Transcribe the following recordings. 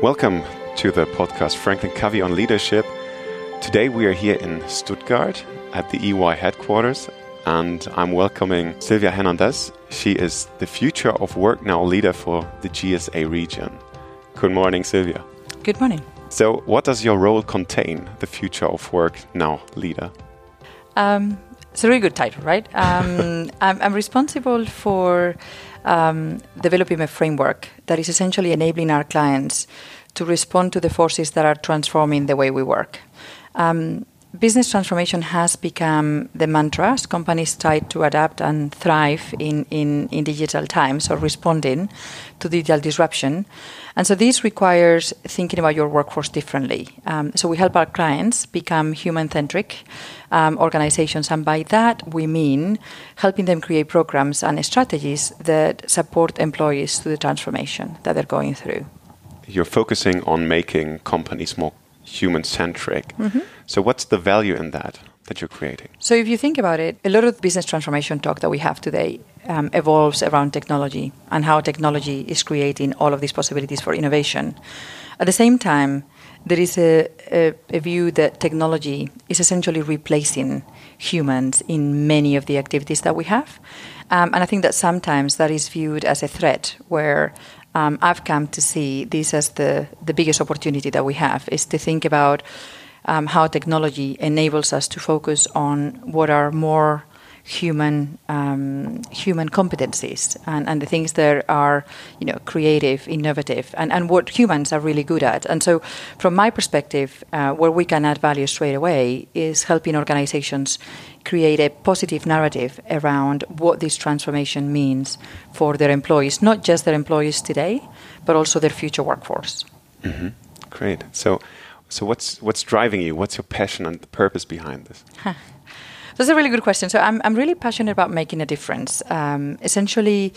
Welcome to the podcast Franklin Covey on Leadership. Today we are here in Stuttgart at the EY headquarters, and I'm welcoming Silvia Hernandez. She is the Future of Work Now leader for the GSA region. Good morning, Silvia. Good morning. So, what does your role contain, the Future of Work Now leader? Um, it's a really good title, right? Um, I'm, I'm, responsible for um, developing a framework that is essentially enabling our clients to respond to the forces that are transforming the way we work. Um, business transformation has become the mantra as companies try to adapt and thrive in, in, in digital times or responding to digital disruption. And so this requires thinking about your workforce differently. Um, so we help our clients become human centric um, organizations. And by that, we mean helping them create programs and strategies that support employees through the transformation that they're going through you're focusing on making companies more human centric. Mm-hmm. So, what's the value in that that you're creating? So, if you think about it, a lot of business transformation talk that we have today um, evolves around technology and how technology is creating all of these possibilities for innovation. At the same time, there is a, a, a, view that technology is essentially replacing humans in many of the activities that we have. Um, and I think that sometimes that is viewed as a threat, where I've come to see this as the, the biggest opportunity that we have is to think about um, how technology enables us to focus on what are more human um, human competencies and, and the things that are you know creative, innovative, and, and what humans are really good at. And so, from my perspective, uh, where we can add value straight away is helping organizations create a positive narrative around what this transformation means for their employees, not just their employees today, but also their future workforce. Mm-hmm. Great. So, so what's what's driving you? What's your passion and the purpose behind this? Huh. That's a really good question. So I'm, I'm really passionate about making a difference, um, essentially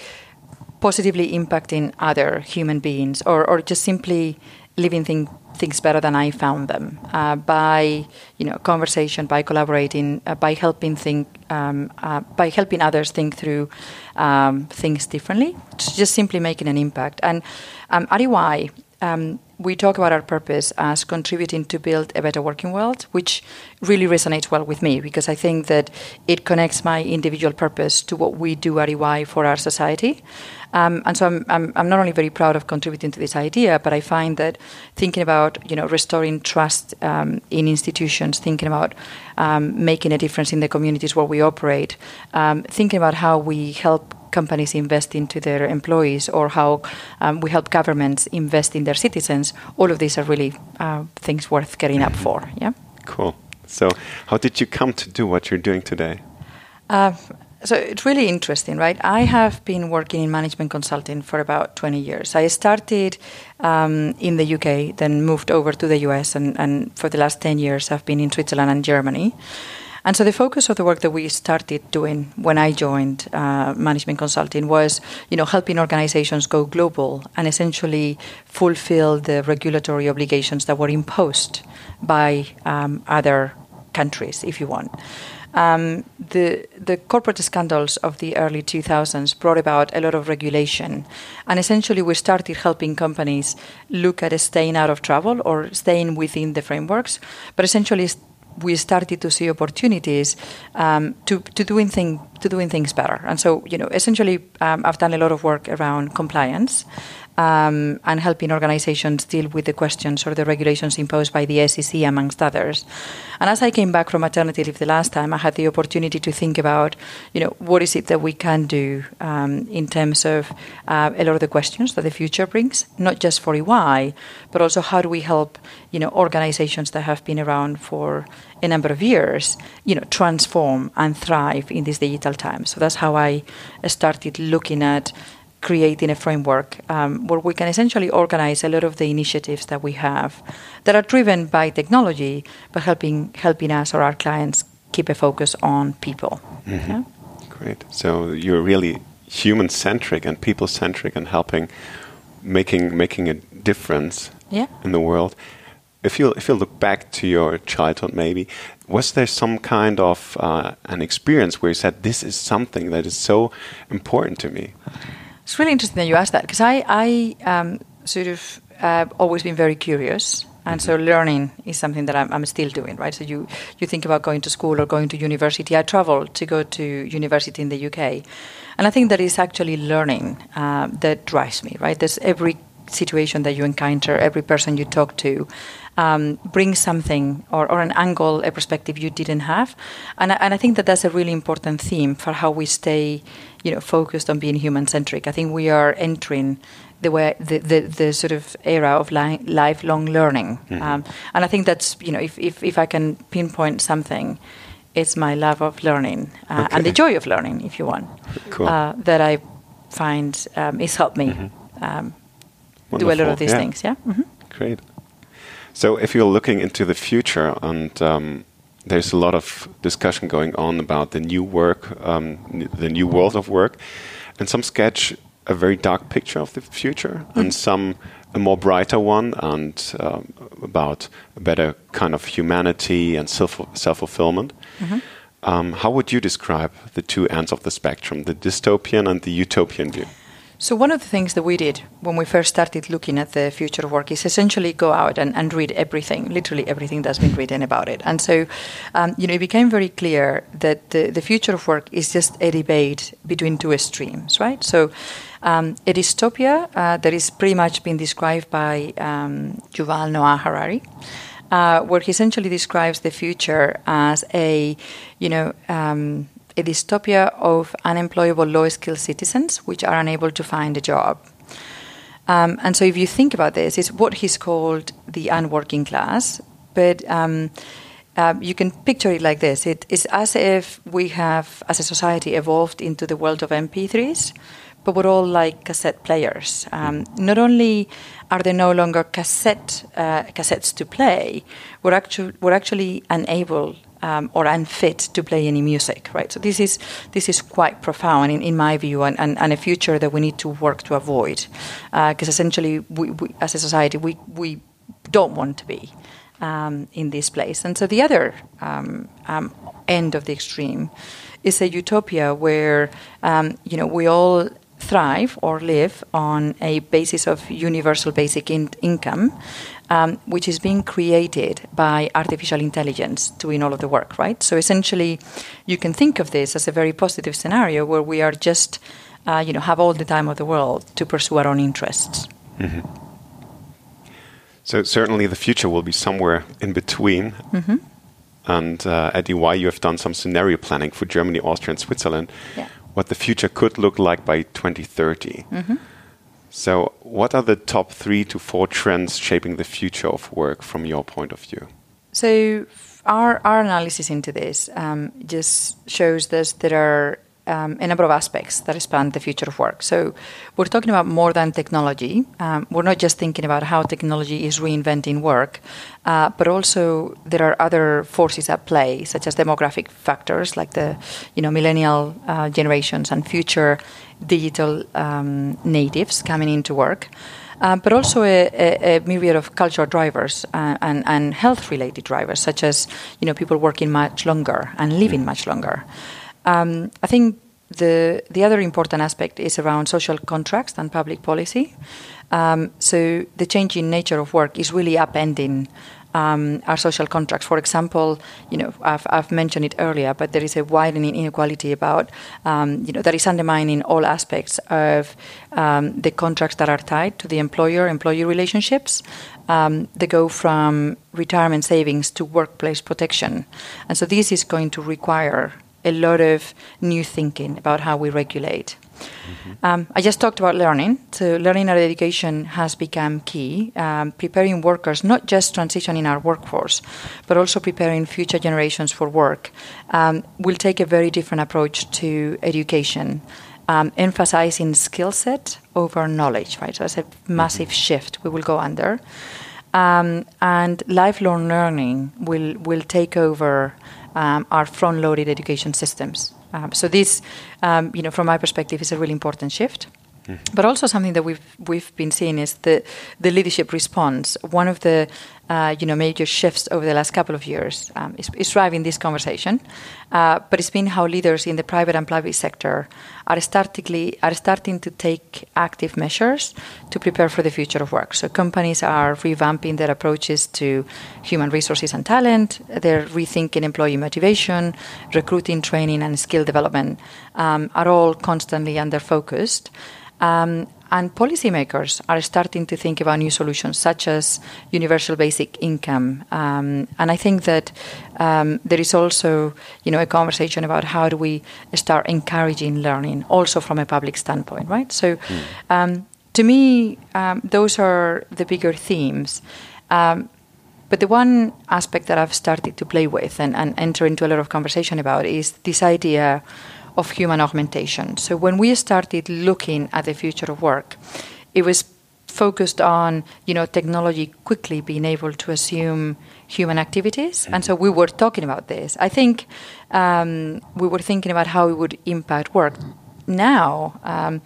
positively impacting other human beings or, or just simply living thing, things better than I found them uh, by you know conversation, by collaborating, uh, by helping think, um, uh, by helping others think through um, things differently, just simply making an impact. And um, at EY, um, we talk about our purpose as contributing to build a better working world, which really resonates well with me because I think that it connects my individual purpose to what we do at EY for our society. Um, and so I'm, I'm, I'm, not only very proud of contributing to this idea, but I find that thinking about you know restoring trust um, in institutions, thinking about um, making a difference in the communities where we operate, um, thinking about how we help companies invest into their employees or how um, we help governments invest in their citizens, all of these are really uh, things worth getting up for. Yeah. Cool. So, how did you come to do what you're doing today? Uh, so it's really interesting, right? I have been working in management consulting for about 20 years. I started um, in the UK, then moved over to the US, and, and for the last 10 years, I've been in Switzerland and Germany. And so the focus of the work that we started doing when I joined uh, management consulting was, you know, helping organizations go global and essentially fulfill the regulatory obligations that were imposed by um, other countries, if you want. Um, the the corporate scandals of the early 2000s brought about a lot of regulation, and essentially we started helping companies look at staying out of trouble or staying within the frameworks, but essentially we started to see opportunities um, to, to doing thing, to doing things better. And so, you know, essentially, um, I've done a lot of work around compliance um, and helping organizations deal with the questions or the regulations imposed by the SEC, amongst others. And as I came back from maternity leave the last time, I had the opportunity to think about, you know, what is it that we can do um, in terms of uh, a lot of the questions that the future brings, not just for EY, but also how do we help, you know, organizations that have been around for a number of years, you know, transform and thrive in this digital time. So that's how I started looking at creating a framework um, where we can essentially organize a lot of the initiatives that we have that are driven by technology, but helping helping us or our clients keep a focus on people. Mm-hmm. Yeah? Great. So you're really human centric and people centric and helping making making a difference yeah. in the world. If you if you look back to your childhood, maybe was there some kind of uh, an experience where you said this is something that is so important to me? It's really interesting that you asked that because I I um, sort of uh, always been very curious. And so learning is something that I'm, I'm, still doing, right? So you, you think about going to school or going to university. I traveled to go to university in the UK. And I think that is actually learning uh, that drives me, right? There's every situation that you encounter, every person you talk to, um, brings something or, or, an angle, a perspective you didn't have. And I, and I think that that's a really important theme for how we stay, you know, focused on being human-centric. I think we are entering the way the, the, the sort of era of li- lifelong learning. Mm-hmm. Um, and I think that's you know if, if, if I can pinpoint something, it's my love of learning uh, okay. and the joy of learning, if you want, cool. uh, that I find um, has helped me mm-hmm. um, do a lot of these yeah. things. Yeah. Mm-hmm. Great. So if you're looking into the future and um, there's a lot of discussion going on about the new work, um, the new world of work, and some sketch a very dark picture of the future mm. and some a more brighter one and um, about a better kind of humanity and self self fulfillment. Mm -hmm. um, how would you describe the two ends of the spectrum, the dystopian and the utopian view? So, one of the things that we did when we first started looking at the future of work is essentially go out and, and read everything, literally everything that's been written about it. And so, um, you know, it became very clear that the, the future of work is just a debate between two extremes, right? So, um, a dystopia uh, that is pretty much been described by um, Yuval Noah Harari. Uh, where he essentially describes the future as a, you know, um, a dystopia of unemployable low skilled citizens which are unable to find a job. Um, and so, if you think about this, it's what he's called the unworking class. But um, uh, you can picture it like this it is as if we have, as a society, evolved into the world of MP3s, but we're all like cassette players. Um, not only are there no longer cassette uh, cassettes to play, we're, actu- we're actually unable um, or unfit to play any music, right? So this is this is quite profound in, in my view, and, and, and a future that we need to work to avoid, because uh, essentially, we, we, as a society, we we don't want to be um, in this place. And so the other um, um end of the extreme is a utopia where um, you know we all thrive or live on a basis of universal basic in- income, um, which is being created by artificial intelligence doing all of the work, right? So essentially, you can think of this as a very positive scenario where we are just, uh, you know, have all the time of the world to pursue our own interests. Mm-hmm. So certainly, the future will be somewhere in between. Mm-hmm. And uh, at EY, you have done some scenario planning for Germany, Austria, and Switzerland. Yeah what the future could look like by 2030. Mm-hmm. So, what are the top three to four trends shaping the future of work from your point of view? So, our, our analysis into this um, just shows that there are um, a number of aspects that span the future of work. So, we're talking about more than technology. Um, we're not just thinking about how technology is reinventing work, uh, but also there are other forces at play, such as demographic factors like the, you know, millennial uh, generations and future digital um, natives coming into work. Uh, but also a, a, a, myriad of cultural drivers uh, and, and health-related drivers, such as you know people working much longer and living much longer. Um, I think the the other important aspect is around social contracts and public policy. Um, so the changing nature of work is really upending um, our social contracts. For example, you know, I've, I've, mentioned it earlier, but there is a widening inequality about, um, you know, that is undermining all aspects of um, the contracts that are tied to the employer-employee relationships. Um, they go from retirement savings to workplace protection, and so this is going to require a lot of new thinking about how we regulate. Mm-hmm. Um, I just talked about learning. So, learning and education has become key, um, preparing workers, not just transitioning our workforce, but also preparing future generations for work. Um, will take a very different approach to education, um, emphasizing skill set over knowledge, right? So, it's a massive mm-hmm. shift we will go under. Um, and lifelong learning will, will take over um, our front-loaded education systems. Um, so this, um, you know, from my perspective, is a really important shift. Mm-hmm. But also something that we've we've been seeing is the the leadership response. One of the you know, major shifts over the last couple of years um, is, is, driving this conversation. Uh, but it's been how leaders in the private and public sector are, startingly, are starting to take active measures to prepare for the future of work. So companies are revamping their approaches to human resources and talent. They're rethinking employee motivation, recruiting, training, and skill development um, are all constantly under focused. Um, and policymakers are starting to think about new solutions, such as universal basic income. Um, and I think that um, there is also, you know, a conversation about how do we start encouraging learning, also from a public standpoint, right? So, mm. um, to me, um, those are the bigger themes. Um, but the one aspect that I've started to play with and, and enter into a lot of conversation about is this idea of human augmentation. So when we started looking at the future of work, it was focused on you know technology quickly being able to assume human activities, and so we were talking about this. I think um, we were thinking about how it would impact work. Now. Um,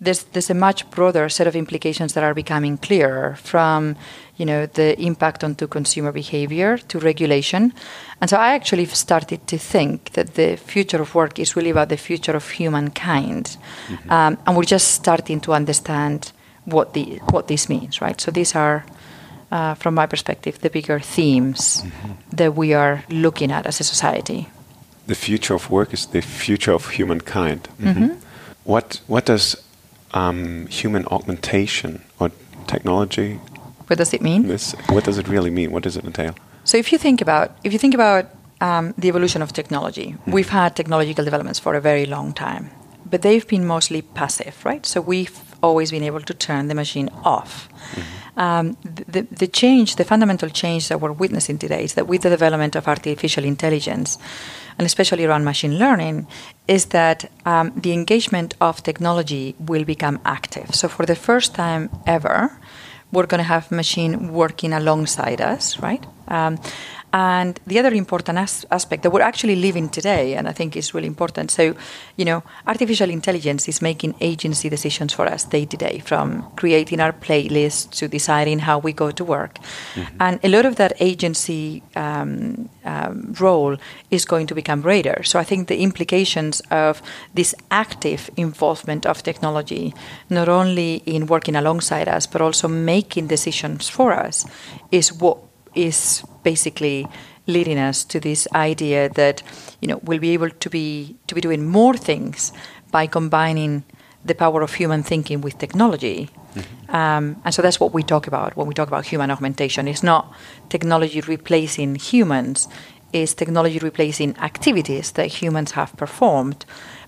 there's, there's a much broader set of implications that are becoming clearer from you know the impact onto consumer behavior to regulation and so i actually started to think that the future of work is really about the future of humankind mm-hmm. um, and we're just starting to understand what the what this means right so these are uh, from my perspective the bigger themes mm-hmm. that we are looking at as a society the future of work is the future of humankind mm-hmm. mm-hmm. what what does um, human augmentation or technology what does it mean? This, what does it really mean? What does it entail? So if you think about if you think about um, the evolution of technology, mm. we've had technological developments for a very long time, but they've been mostly passive, right? So we've always been able to turn the machine off. Mm-hmm. Um, the, the change, the fundamental change that we're witnessing today is that with the development of artificial intelligence, and especially around machine learning, is that um, the engagement of technology will become active. So for the first time ever, we're going to have machine working alongside us, right? Um, and the other important as- aspect that we're actually living today, and I think is really important. So, you know, artificial intelligence is making agency decisions for us day to day, from creating our playlists to deciding how we go to work. Mm-hmm. And a lot of that agency um, um, role is going to become greater. So I think the implications of this active involvement of technology, not only in working alongside us, but also making decisions for us, is what is basically leading us to this idea that you know we'll be able to be to be doing more things by combining the power of human thinking with technology. Mm-hmm. Um, and so that's what we talk about when we talk about human augmentation. It's not technology replacing humans, it's technology replacing activities that humans have performed.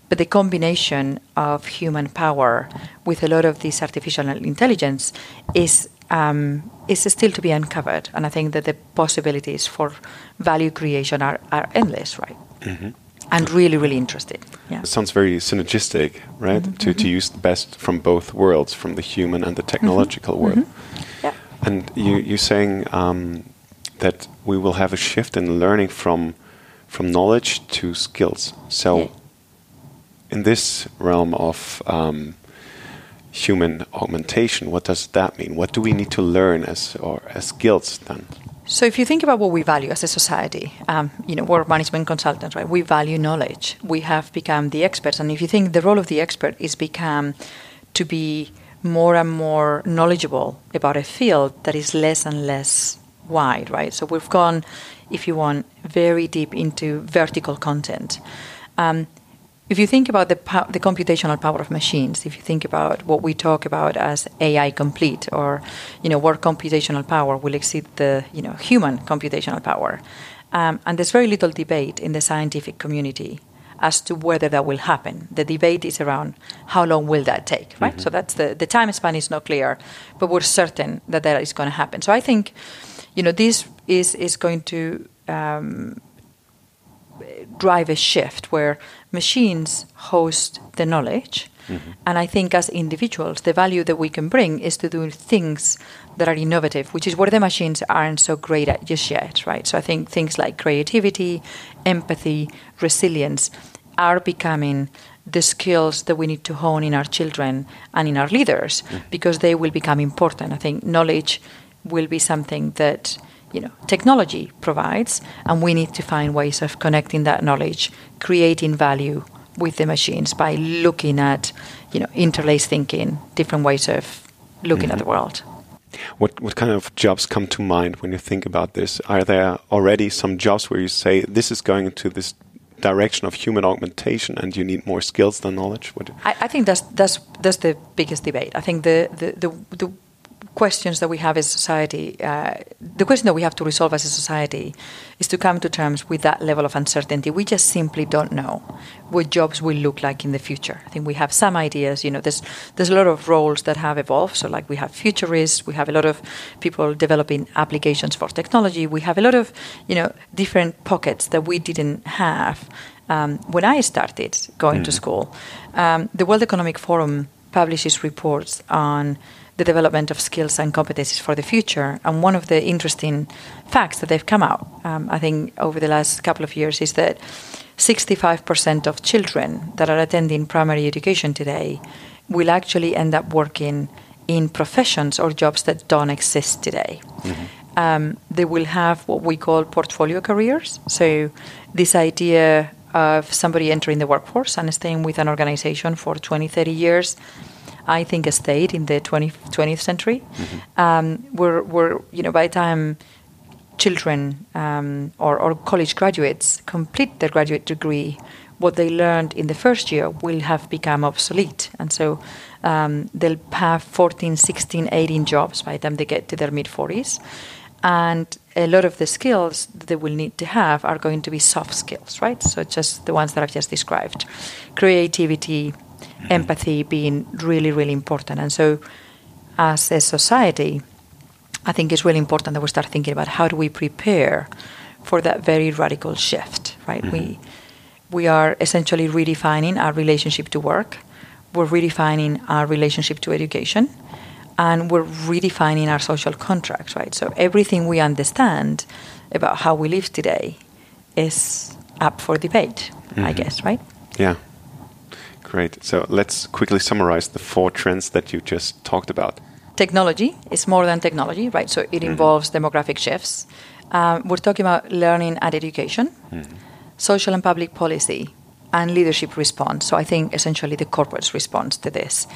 But the combination of human power with a lot of this artificial intelligence is um, is still to be uncovered. And I think that the possibilities for value creation are, are endless, right? Mm-hmm. And really, really interesting. Yeah. It sounds very synergistic, right? Mm-hmm. To, to mm-hmm. use the best from both worlds, from the human and the mm-hmm. technological world. Mm-hmm. Yeah. And you, you're saying um, that we will have a shift in learning from, from knowledge to skills. So, yeah. in this realm of um, human augmentation. What does that mean? What do we need to learn as or as skills then? So, if you think about what we value as a society, um, you know, we're management consultants, right? We value knowledge. We have become the experts, and if you think the role of the expert is become to be more and more knowledgeable about a field that is less and less wide, right? So we've gone, if you want, very deep into vertical content. Um, if you think about the, the computational power of machines, if you think about what we talk about as AI complete, or you know, where computational power will exceed the you know human computational power, um, and there's very little debate in the scientific community as to whether that will happen. The debate is around how long will that take, right? Mm-hmm. So that's the the time span is not clear, but we're certain that that is going to happen. So I think, you know, this is is going to um, drive a shift where machines host the knowledge. Mm-hmm. And I think as individuals, the value that we can bring is to do things that are innovative, which is where the machines aren't so great at just yet, right? So I think things like creativity, empathy, resilience are becoming the skills that we need to hone in our children and in our leaders mm-hmm. because they will become important. I think knowledge will be something that you know technology provides, and we need to find ways of connecting that knowledge, creating value with the machines by looking at you know interlaced thinking, different ways of looking mm-hmm. at the world. What what kind of jobs come to mind when you think about this? Are there already some jobs where you say this is going into this direction of human augmentation and you need more skills than knowledge? I, I, think that's that's that's the biggest debate. I think the the, the, the questions that we have as a society, uh, the question that we have to resolve as a society is to come to terms with that level of uncertainty. We just simply don't know what jobs will look like in the future. I think we have some ideas. You know, there's there's a lot of roles that have evolved. So, like we have futurists, we have a lot of people developing applications for technology. We have a lot of you know different pockets that we didn't have um, when I started going mm. to school. Um, the World Economic Forum publishes reports on the development of skills and competencies for the future. And one of the interesting facts that they've come out, um, I think, over the last couple of years is that 65% of children that are attending primary education today will actually end up working in professions or jobs that don't exist today. Mm-hmm. Um, they will have what we call portfolio careers. So, this idea of somebody entering the workforce and staying with an organization for 20, 30 years I think, a state in the 20, 20th century. Mm-hmm. Um, we're, we're, you know, by the time children um, or, or college graduates complete their graduate degree, what they learned in the first year will have become obsolete. And so um, they'll have 14, 16, 18 jobs by the time they get to their mid 40s. And a lot of the skills that they will need to have are going to be soft skills, right? So just the ones that I've just described creativity, empathy being really, really important. And so, as a society, I think it's really important that we start thinking about how do we prepare for that very radical shift, right? Mm-hmm. We we are essentially redefining our relationship to work. We're redefining our relationship to education, and we're redefining our social contracts, right? So everything we understand about how we live today is up for debate, mm-hmm. I guess, right? Yeah. Great. So let's quickly summarize the four trends that you just talked about. Technology is more than technology, right? So it mm-hmm. involves demographic shifts. Um, we're talking about learning and education, mm-hmm. social and public policy, and leadership response. So I think essentially the corporate's response to this.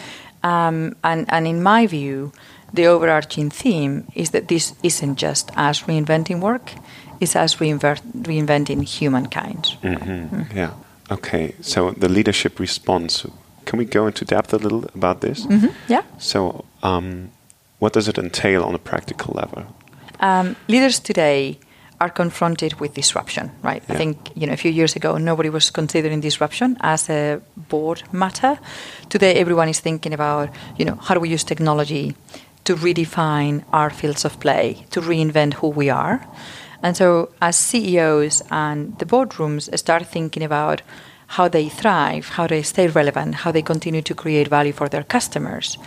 Um, and, and in my view, the overarching theme is that this isn't just us reinventing work, it's us reinvent, reinventing humankind. Mm-hmm. Mm. Yeah. Okay, so the leadership response. Can we go into depth a little about this? Mm -hmm. Yeah. So, um, what does it entail on a practical level? Um, leaders today are confronted with disruption, right? Yeah. I think you know a few years ago nobody was considering disruption as a board matter. Today everyone is thinking about you know how do we use technology to redefine our fields of play, to reinvent who we are. And so, as CEOs and the boardrooms start thinking about how they thrive, how they stay relevant, how they continue to create value for their customers,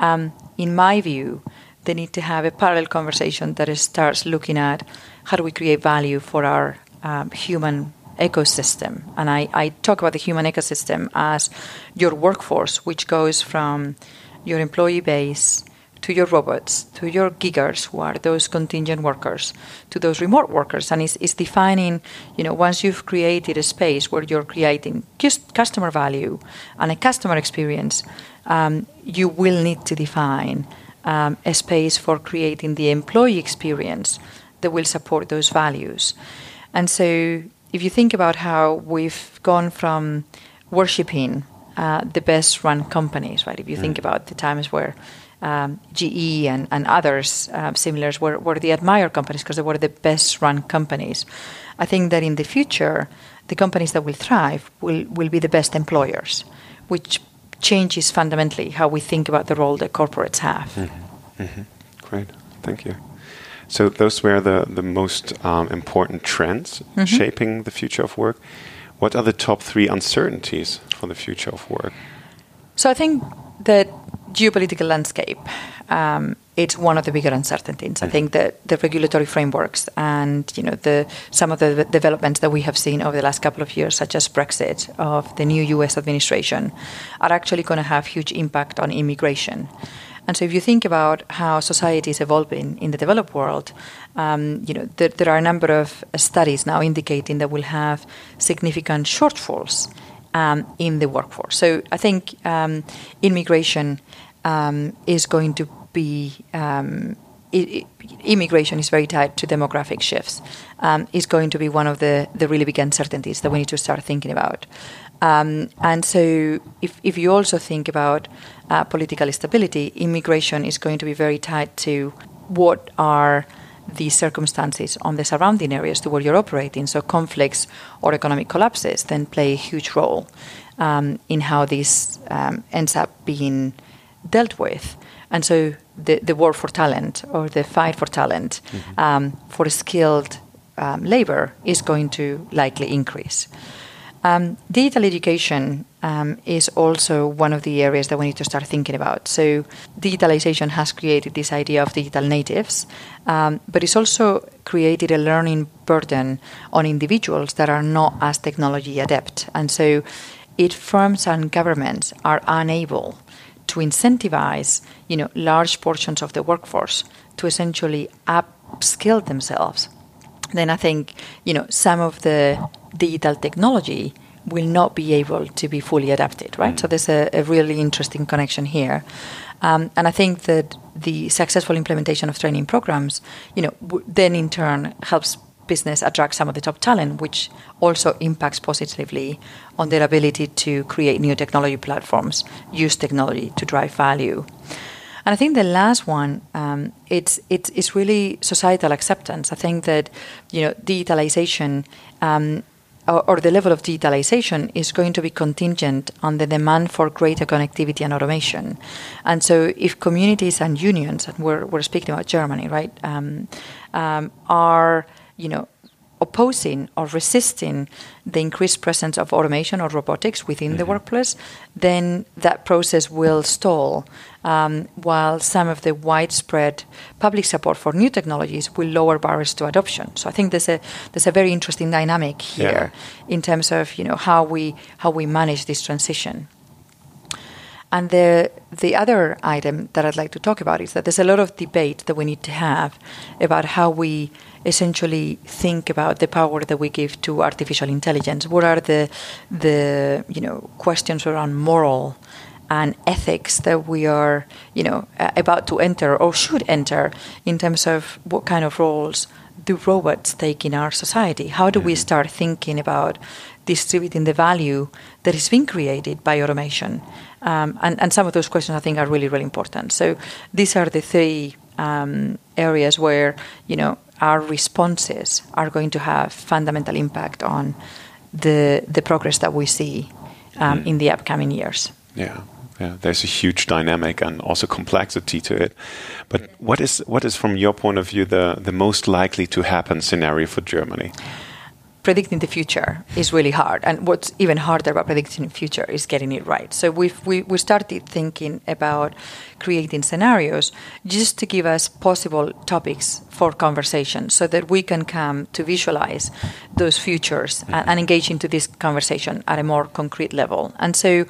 um, in my view, they need to have a parallel conversation that starts looking at how do we create value for our um, human ecosystem. And I, I talk about the human ecosystem as your workforce, which goes from your employee base to your robots, to your giggers, who are those contingent workers, to those remote workers, and it's, it's defining, you know, once you've created a space where you're creating just customer value and a customer experience, um, you will need to define um, a space for creating the employee experience that will support those values. And so, if you think about how we've gone from worshipping uh, the best run companies, right? If you mm. think about the times where GE and, and others uh, similars were, were the admired companies because they were the best run companies. I think that in the future, the companies that will thrive will, will be the best employers, which changes fundamentally how we think about the role that corporates have. Mm-hmm. Mm-hmm. Great, thank you. So those were the, the most um, important trends mm-hmm. shaping the future of work. What are the top three uncertainties for the future of work? So I think that geopolitical landscape, um, it's one of the bigger uncertainties. I think that the regulatory frameworks and you know the some of the developments that we have seen over the last couple of years, such as Brexit of the new U.S. administration, are actually going to have huge impact on immigration. And so, if you think about how society is evolving in the developed world, um, you know there, there, are a number of studies now indicating that we'll have significant shortfalls in the workforce. So, I think um, immigration um, is going to be um, immigration is very tied to demographic shifts. Um, is going to be one of the, the really big uncertainties that we need to start thinking about. Um, and so, if, if you also think about uh, political stability, immigration is going to be very tied to what are the circumstances on the surrounding areas to where you're operating. So, conflicts or economic collapses then play a huge role um, in how this um, ends up being dealt with. And so, the, the war for talent or the fight for talent mm-hmm. um, for skilled um, labor is going to likely increase. Um, digital education um, is also one of the areas that we need to start thinking about. So, digitalization has created this idea of digital natives, um, but it's also created a learning burden on individuals that are not as technology adept. And so, if firms and governments are unable to incentivize, you know, large portions of the workforce to essentially upskill themselves, then I think, you know, some of the digital technology will not be able to be fully adapted, right? Mm. So there's a, a, really interesting connection here. Um, and I think that the successful implementation of training programs, you know, w- then in turn helps business attract some of the top talent, which also impacts positively on their ability to create new technology platforms, use technology to drive value. And I think the last one, um, it's, it's, it's really societal acceptance. I think that, you know, digitalization um, or, the level of digitalization is going to be contingent on the demand for greater connectivity and automation. And so if communities and unions, and we're, we're speaking about Germany, right, um, um are you know, opposing or resisting the increased presence of automation or robotics within mm-hmm. the workplace, then that process will stall. Um, while some of the widespread public support for new technologies will lower barriers to adoption. So I think there's a there's a very interesting dynamic here yeah. in terms of you know how we how we manage this transition. And the the other item that I'd like to talk about is that there's a lot of debate that we need to have about how we essentially think about the power that we give to artificial intelligence. What are the the you know questions around moral and ethics that we are you know about to enter or should enter in terms of what kind of roles do robots take in our society? How do we mm-hmm. start thinking about distributing the value that is being created by automation? Um, and, and some of those questions I think are really, really important. So these are the three um, areas where, you know, our responses are going to have fundamental impact on the the progress that we see um, mm. in the upcoming years. Yeah. Yeah, there's a huge dynamic and also complexity to it. But what is what is from your point of view the the most likely to happen scenario for Germany? Predicting the future is really hard. And what's even harder about predicting the future is getting it right. So we've, we, we started thinking about creating scenarios just to give us possible topics for conversation so that we can come to visualize those futures and, and engage into this conversation at a more concrete level. And so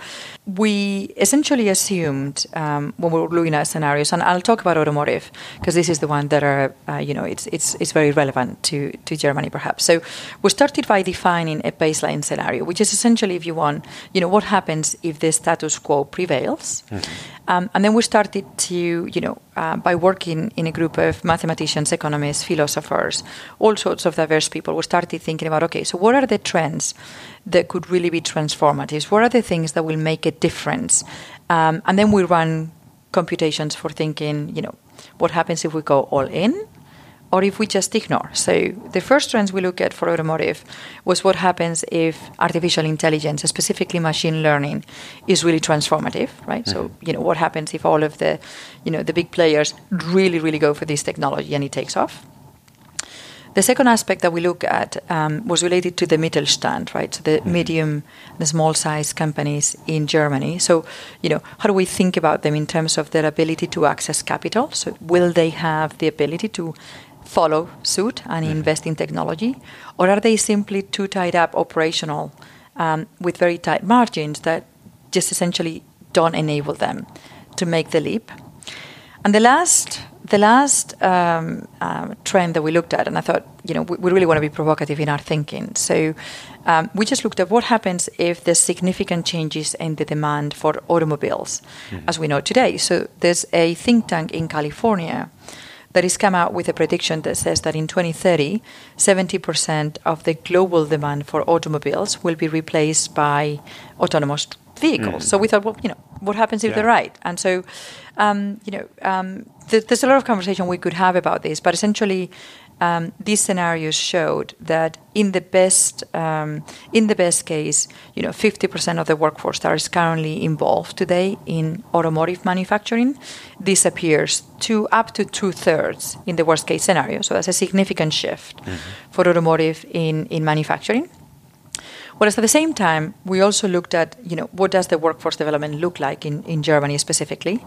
we essentially assumed um, when we were looking at scenarios, and I'll talk about automotive because this is the one that are, uh, you know, it's, it's, it's very relevant to, to Germany perhaps. So we started started by defining a baseline scenario, which is essentially, if you want, you know, what happens if the status quo prevails. Mm-hmm. Um, and then we started to, you know, uh, by working in a group of mathematicians, economists, philosophers, all sorts of diverse people, we started thinking about, okay, so what are the trends that could really be transformative? What are the things that will make a difference? Um, and then we run computations for thinking, you know, what happens if we go all in? Or if we just ignore. So the first trends we look at for automotive was what happens if artificial intelligence, specifically machine learning, is really transformative, right? Mm-hmm. So you know what happens if all of the, you know, the big players really, really go for this technology and it takes off. The second aspect that we look at um, was related to the Mittelstand, right? So the mm-hmm. medium, the small size companies in Germany. So, you know, how do we think about them in terms of their ability to access capital? So, will they have the ability to follow suit and invest in technology? Or are they simply too tied up operational um, with very tight margins that just essentially don't enable them to make the leap? And the last the last um, um, trend that we looked at, and I thought, you know, we, we really want to be provocative in our thinking. So um, we just looked at what happens if there's significant changes in the demand for automobiles, mm-hmm. as we know today. So there's a think tank in California that has come out with a prediction that says that in 2030, 70% of the global demand for automobiles will be replaced by autonomous vehicles. Mm. So we thought, well, you know, what happens if yeah. they're right? And so, um, you know, um, th- there's a lot of conversation we could have about this, but essentially, um, these scenarios showed that in the best um, in the best case, you know, 50% of the workforce that is currently involved today in automotive manufacturing disappears to up to two thirds in the worst case scenario. So that's a significant shift mm-hmm. for automotive in in manufacturing. Whereas at the same time, we also looked at, you know, what does the workforce development look like in, in Germany specifically?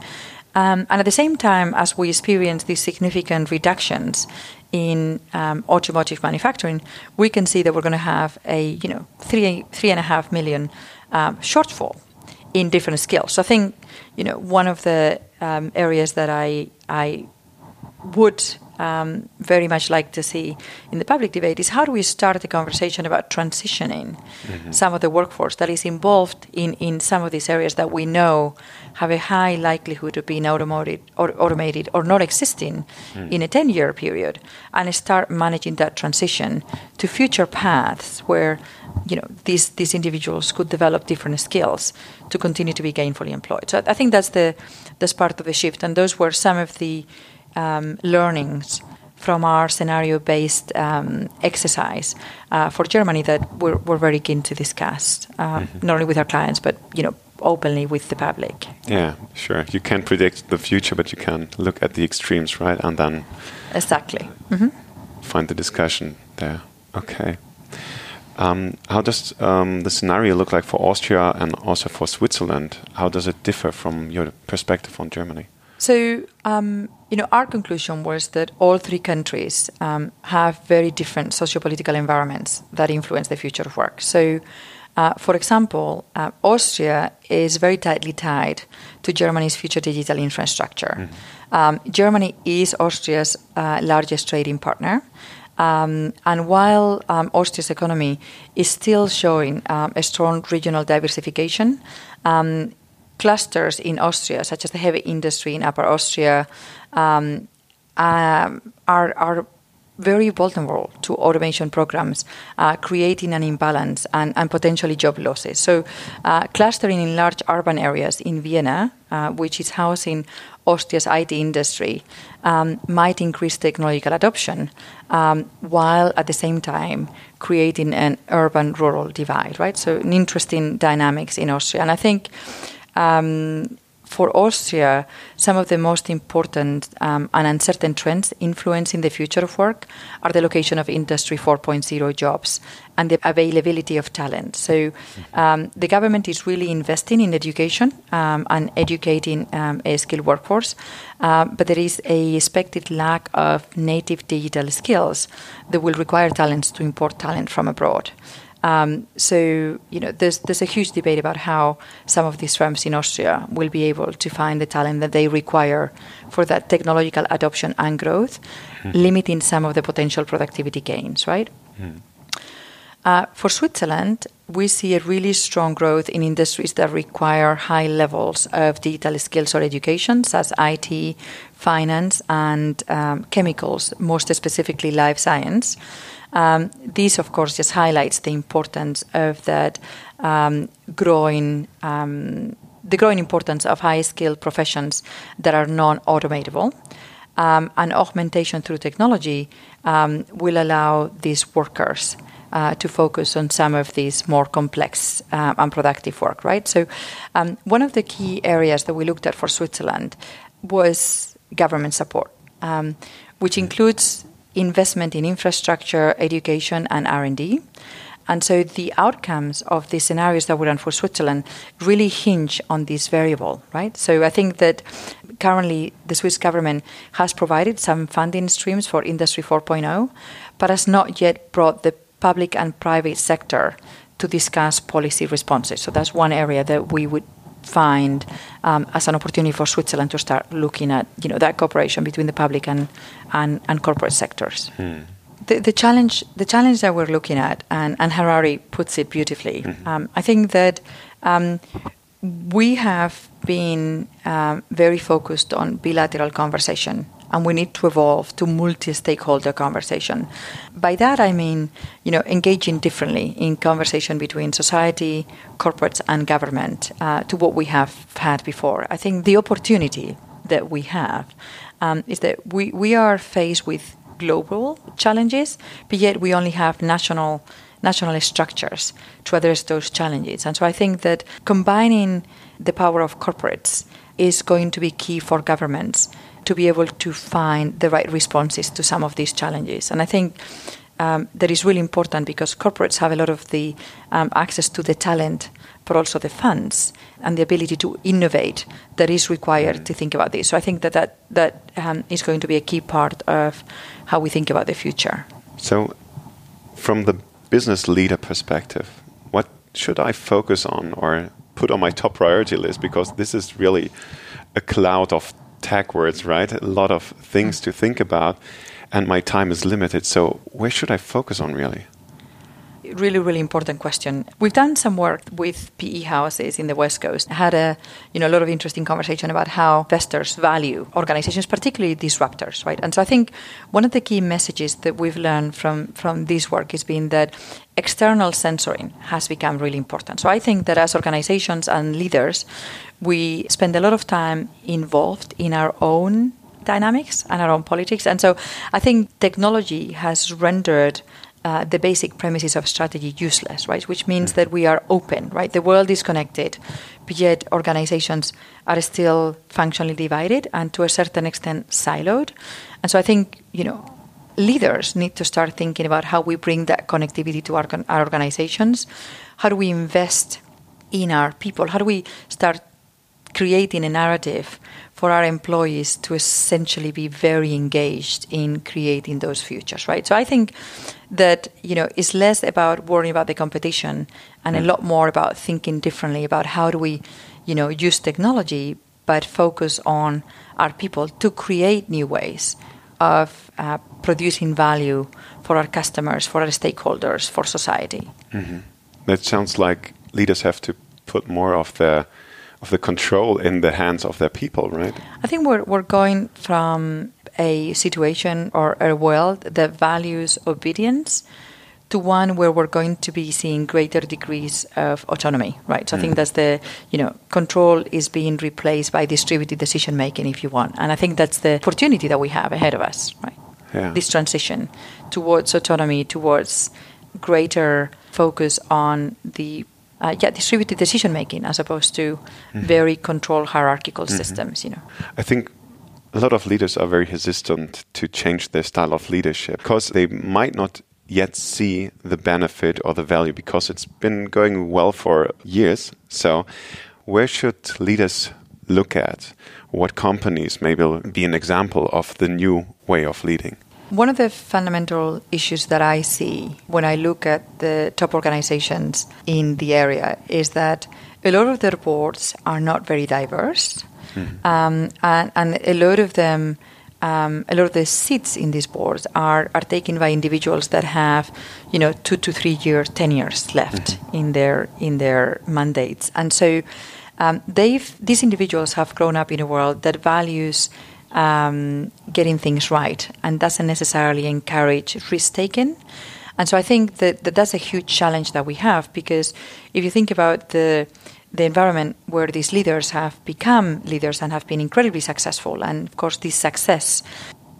Um, and at the same time, as we experience these significant reductions in um, automotive manufacturing, we can see that we're going to have a, you know, three three and a half million um, shortfall in different skills. So I think, you know, one of the um, areas that I I would um, very much like to see in the public debate is how do we start a conversation about transitioning mm-hmm. some of the workforce that is involved in, in some of these areas that we know have a high likelihood of being automated or automated or not existing mm. in a 10 year period and start managing that transition to future paths where you know these these individuals could develop different skills to continue to be gainfully employed so I think that's the that's part of the shift and those were some of the um, learnings from our scenario-based um, exercise uh, for Germany that we're, we're, very keen to discuss, uh, mm-hmm. not only with our clients but you know openly with the public. Yeah, sure. You can't predict the future, but you can look at the extremes, right? And then exactly mm-hmm. find the discussion there. Okay. Um, how does um, the scenario look like for Austria and also for Switzerland? How does it differ from your perspective on Germany? So, um, you know, our conclusion was that all three countries um, have very different sociopolitical environments that influence the future of work. So, uh, for example, uh, Austria is very tightly tied to Germany's future digital infrastructure. Mm-hmm. Um, Germany is Austria's uh, largest trading partner. Um, and while um, Austria's economy is still showing um, a strong regional diversification, um, clusters in Austria, such as the heavy industry in Upper Austria, um, um, are, are very vulnerable to automation programs, uh, creating an imbalance and, and, potentially job losses. So, uh, clustering in large urban areas in Vienna, uh, which is housing Austria's IT industry, um, might increase technological adoption, um, while at the same time creating an urban-rural divide. Right. So, an interesting dynamics in Austria, and I think um, for Austria, some of the most important um, and uncertain trends influencing the future of work are the location of Industry 4.0 jobs and the availability of talent. So, um, the government is really investing in education um, and educating um, a skilled workforce, uh, but there is a expected lack of native digital skills that will require talents to import talent from abroad. Um, so you know, there's there's a huge debate about how some of these firms in Austria will be able to find the talent that they require for that technological adoption and growth, mm. limiting some of the potential productivity gains. Right. Mm. Uh, for Switzerland, we see a really strong growth in industries that require high levels of digital skills or education, such as IT, finance, and um, chemicals, most specifically life science. Um, this, of course, just highlights the importance of that um, growing. Um, the growing importance of high skilled professions that are non automatable. Um, and augmentation through technology um, will allow these workers uh, to focus on some of these more complex uh, and productive work, right? So, um, one of the key areas that we looked at for Switzerland was government support, um, which includes investment in infrastructure, education, and R&D. And so the outcomes of the scenarios that we run for Switzerland really hinge on this variable, right? So I think that currently the Swiss government has provided some funding streams for Industry 4.0, but has not yet brought the public and private sector to discuss policy responses. So that's one area that we would find um, as an opportunity for Switzerland to start looking at you know that cooperation between the public and and, and corporate sectors. Hmm. The, the, challenge the challenge that we're looking at and, and Harari puts it beautifully. Mm-hmm. Um, I think that um, we have been um, very focused on bilateral conversation and we need to evolve to multi-stakeholder conversation. By that I mean, you know, engaging differently in conversation between society, corporates, and government uh, to what we have had before. I think the opportunity that we have um, is that we, we are faced with global challenges, but yet we only have national national structures to address those challenges. And so I think that combining the power of corporates is going to be key for governments to be able to find the right responses to some of these challenges. And I think um, that is really important because corporates have a lot of the um, access to the talent, but also the funds and the ability to innovate that is required mm. to think about this. So I think that that, that um, is going to be a key part of how we think about the future. So, from the business leader perspective, what should I focus on or put on my top priority list? Because this is really a cloud of tech words, right? A lot of things mm. to think about, and my time is limited. So, where should I focus on really? Really, really important question. We've done some work with PE houses in the West Coast. Had a you know a lot of interesting conversation about how investors value organizations, particularly disruptors, right? And so I think one of the key messages that we've learned from from this work has been that external censoring has become really important. So I think that as organizations and leaders, we spend a lot of time involved in our own dynamics and our own politics. And so I think technology has rendered uh, the basic premises of strategy useless, right? Which means that we are open, right? The world is connected, but yet organizations are still functionally divided and to a certain extent siloed. And so I think, you know, leaders need to start thinking about how we bring that connectivity to our, our organizations. How do we invest in our people? How do we start creating a narrative for our employees to essentially be very engaged in creating those futures, right? So I think that you know it's less about worrying about the competition and a mm. lot more about thinking differently about how do we, you know, use technology but focus on our people to create new ways of uh, producing value for our customers, for our stakeholders, for society. Mm-hmm. That sounds like leaders have to put more of the of the control in the hands of their people, right? I think we're we're going from a situation or a world that values obedience to one where we're going to be seeing greater degrees of autonomy, right? So mm. I think mm. that's the, you know, control is being replaced by distributed decision making, if you want. And I think that's the opportunity that we have ahead of us, right? Yeah. This transition towards autonomy, towards greater focus on the uh, yeah, distributed decision making as opposed to mm-hmm. very controlled hierarchical mm-hmm. systems. You know, I think a lot of leaders are very hesitant to change their style of leadership because they might not yet see the benefit or the value because it's been going well for years. So, where should leaders look at? What companies maybe be an example of the new way of leading? One of the fundamental issues that I see when I look at the top organizations in the area is that a lot of their boards are not very diverse, mm-hmm. um, and, and a lot of them um, a lot of the seats in these boards are, are taken by individuals that have, you know, two to three years, ten years left mm-hmm. in their in their mandates, and so um, they've these individuals have grown up in a world that values um, getting things right and doesn't necessarily encourage risk taking. And so I think that, that that's a huge challenge that we have because if you think about the the environment where these leaders have become leaders and have been incredibly successful. And of course, this success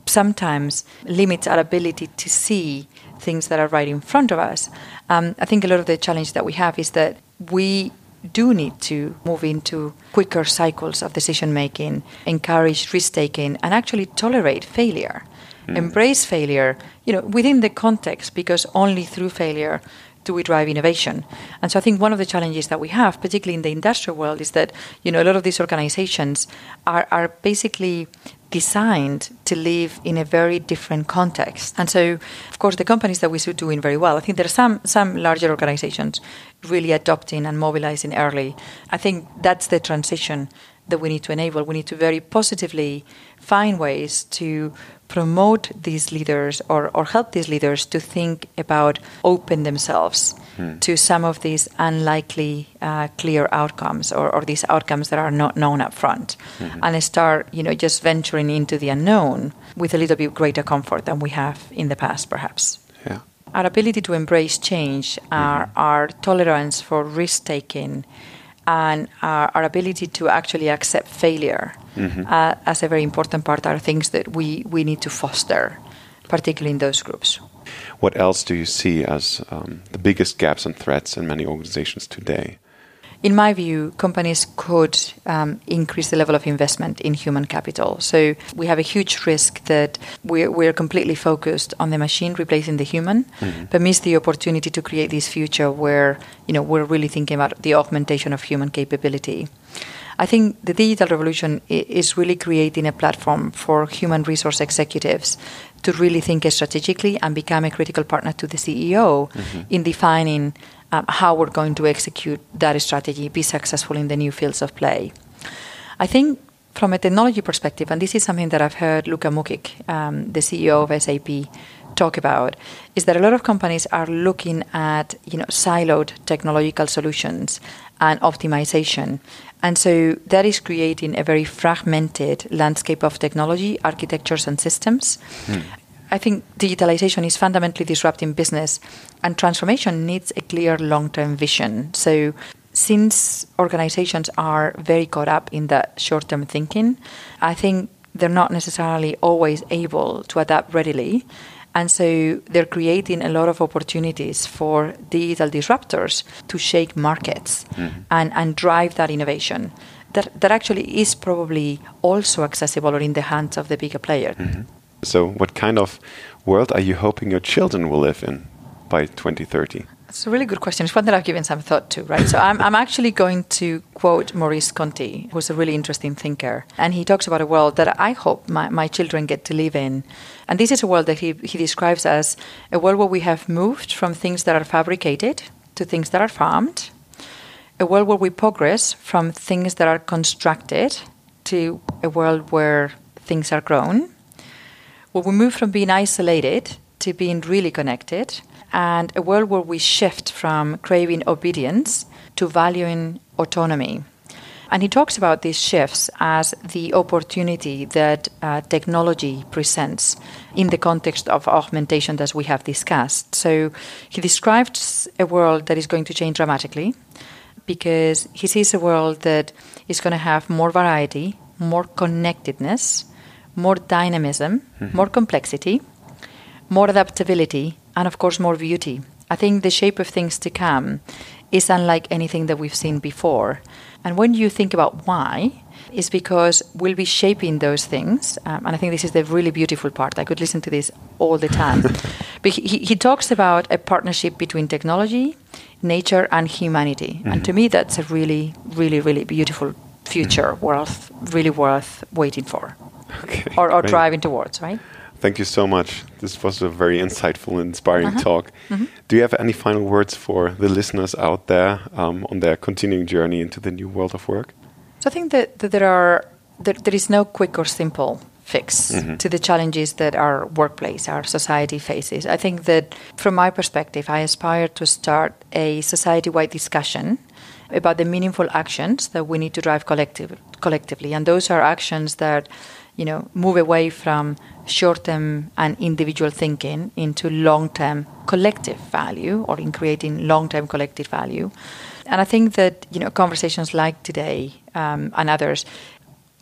sometimes limits our ability to see things that are right in front of us. Um, I think a lot of the challenge that we have is that we do need to move into quicker cycles of decision making, encourage risk taking, and actually tolerate failure. Mm. Embrace failure, you know, within the context, because only through failure do we drive innovation? And so I think one of the challenges that we have, particularly in the industrial world, is that you know a lot of these organizations are, are basically designed to live in a very different context. And so, of course, the companies that we should doing very well. I think there are some some larger organizations really adopting and mobilizing early. I think that's the transition that we need to enable. We need to very positively find ways to promote these leaders or, or help these leaders to think about open themselves hmm. to some of these unlikely uh, clear outcomes or, or, these outcomes that are not known up front mm-hmm. and start you know just venturing into the unknown with a little bit greater comfort than we have in the past perhaps yeah. our ability to embrace change our, mm-hmm. our tolerance for risk taking and our, our, ability to actually accept failure mm-hmm. uh, as a very important part are things that we, we need to foster, particularly in those groups. What else do you see as um, the biggest gaps and threats in many organizations today? In my view, companies could um, increase the level of investment in human capital. So we have a huge risk that we're, we're completely focused on the machine replacing the human, mm-hmm. but miss the opportunity to create this future where you know we're really thinking about the augmentation of human capability. I think the digital revolution is really creating a platform for human resource executives to really think strategically and become a critical partner to the CEO mm-hmm. in defining um, how we're going to execute that strategy, be successful in the new fields of play. I think from a technology perspective, and this is something that I've heard Luka Mucic, um, the CEO of SAP, talk about, is that a lot of companies are looking at you know siloed technological solutions and optimization, and so that is creating a very fragmented landscape of technology, architectures, and systems. Hmm. I think digitalization is fundamentally disrupting business, and transformation needs a clear long term vision. So, since organizations are very caught up in that short term thinking, I think they're not necessarily always able to adapt readily. And so they're creating a lot of opportunities for digital disruptors to shake markets mm-hmm. and, and drive that innovation that, that actually is probably also accessible or in the hands of the bigger player. Mm-hmm. So, what kind of world are you hoping your children will live in by 2030? It's a really good question. It's one that I've given some thought to, right? so I'm, I'm actually going to quote Maurice Conti, who's a really interesting thinker. And he talks about a world that I hope my, my children get to live in. And this is a world that he, he describes as a world where we have moved from things that are fabricated to things that are farmed, a world where we progress from things that are constructed to a world where things are grown where we move from being isolated to being really connected, and a world where we shift from craving obedience to valuing autonomy. And he talks about these shifts as the opportunity that uh, technology presents in the context of augmentation that we have discussed. So he describes a world that is going to change dramatically because he sees a world that is going to have more variety, more connectedness, more dynamism, mm-hmm. more complexity, more adaptability, and of course, more beauty. I think the shape of things to come is unlike anything that we've seen before. And when you think about why, is because we'll be shaping those things. Um, and I think this is the really beautiful part. I could listen to this all the time. but he, he talks about a partnership between technology, nature, and humanity. Mm-hmm. And to me, that's a really, really, really beautiful future mm-hmm. worth, really worth waiting for okay, or, or driving towards, right? Thank you so much. This was a very insightful and inspiring uh -huh. talk. Mm -hmm. Do you have any final words for the listeners out there um, on their continuing journey into the new world of work? So I think that, that there are there, there is no quick or simple fix mm -hmm. to the challenges that our workplace, our society faces. I think that from my perspective, I aspire to start a society-wide discussion about the meaningful actions that we need to drive collective, collectively, and those are actions that you know, move away from short-term and individual thinking into long-term collective value or in creating long-term collective value. And I think that, you know, conversations like today um, and others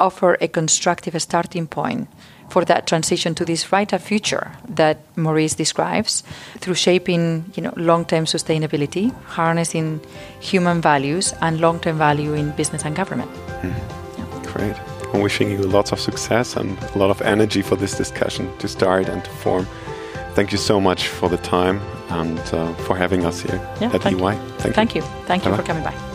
offer a constructive starting point for that transition to this brighter future that Maurice describes through shaping you know, long-term sustainability, harnessing human values and long-term value in business and government. Mm. Yeah. Great. I'm wishing you lots of success and a lot of energy for this discussion to start and to form. Thank you so much for the time and uh, for having us here yeah, at thank EY. You. Thank, thank you. you. Thank you for coming by.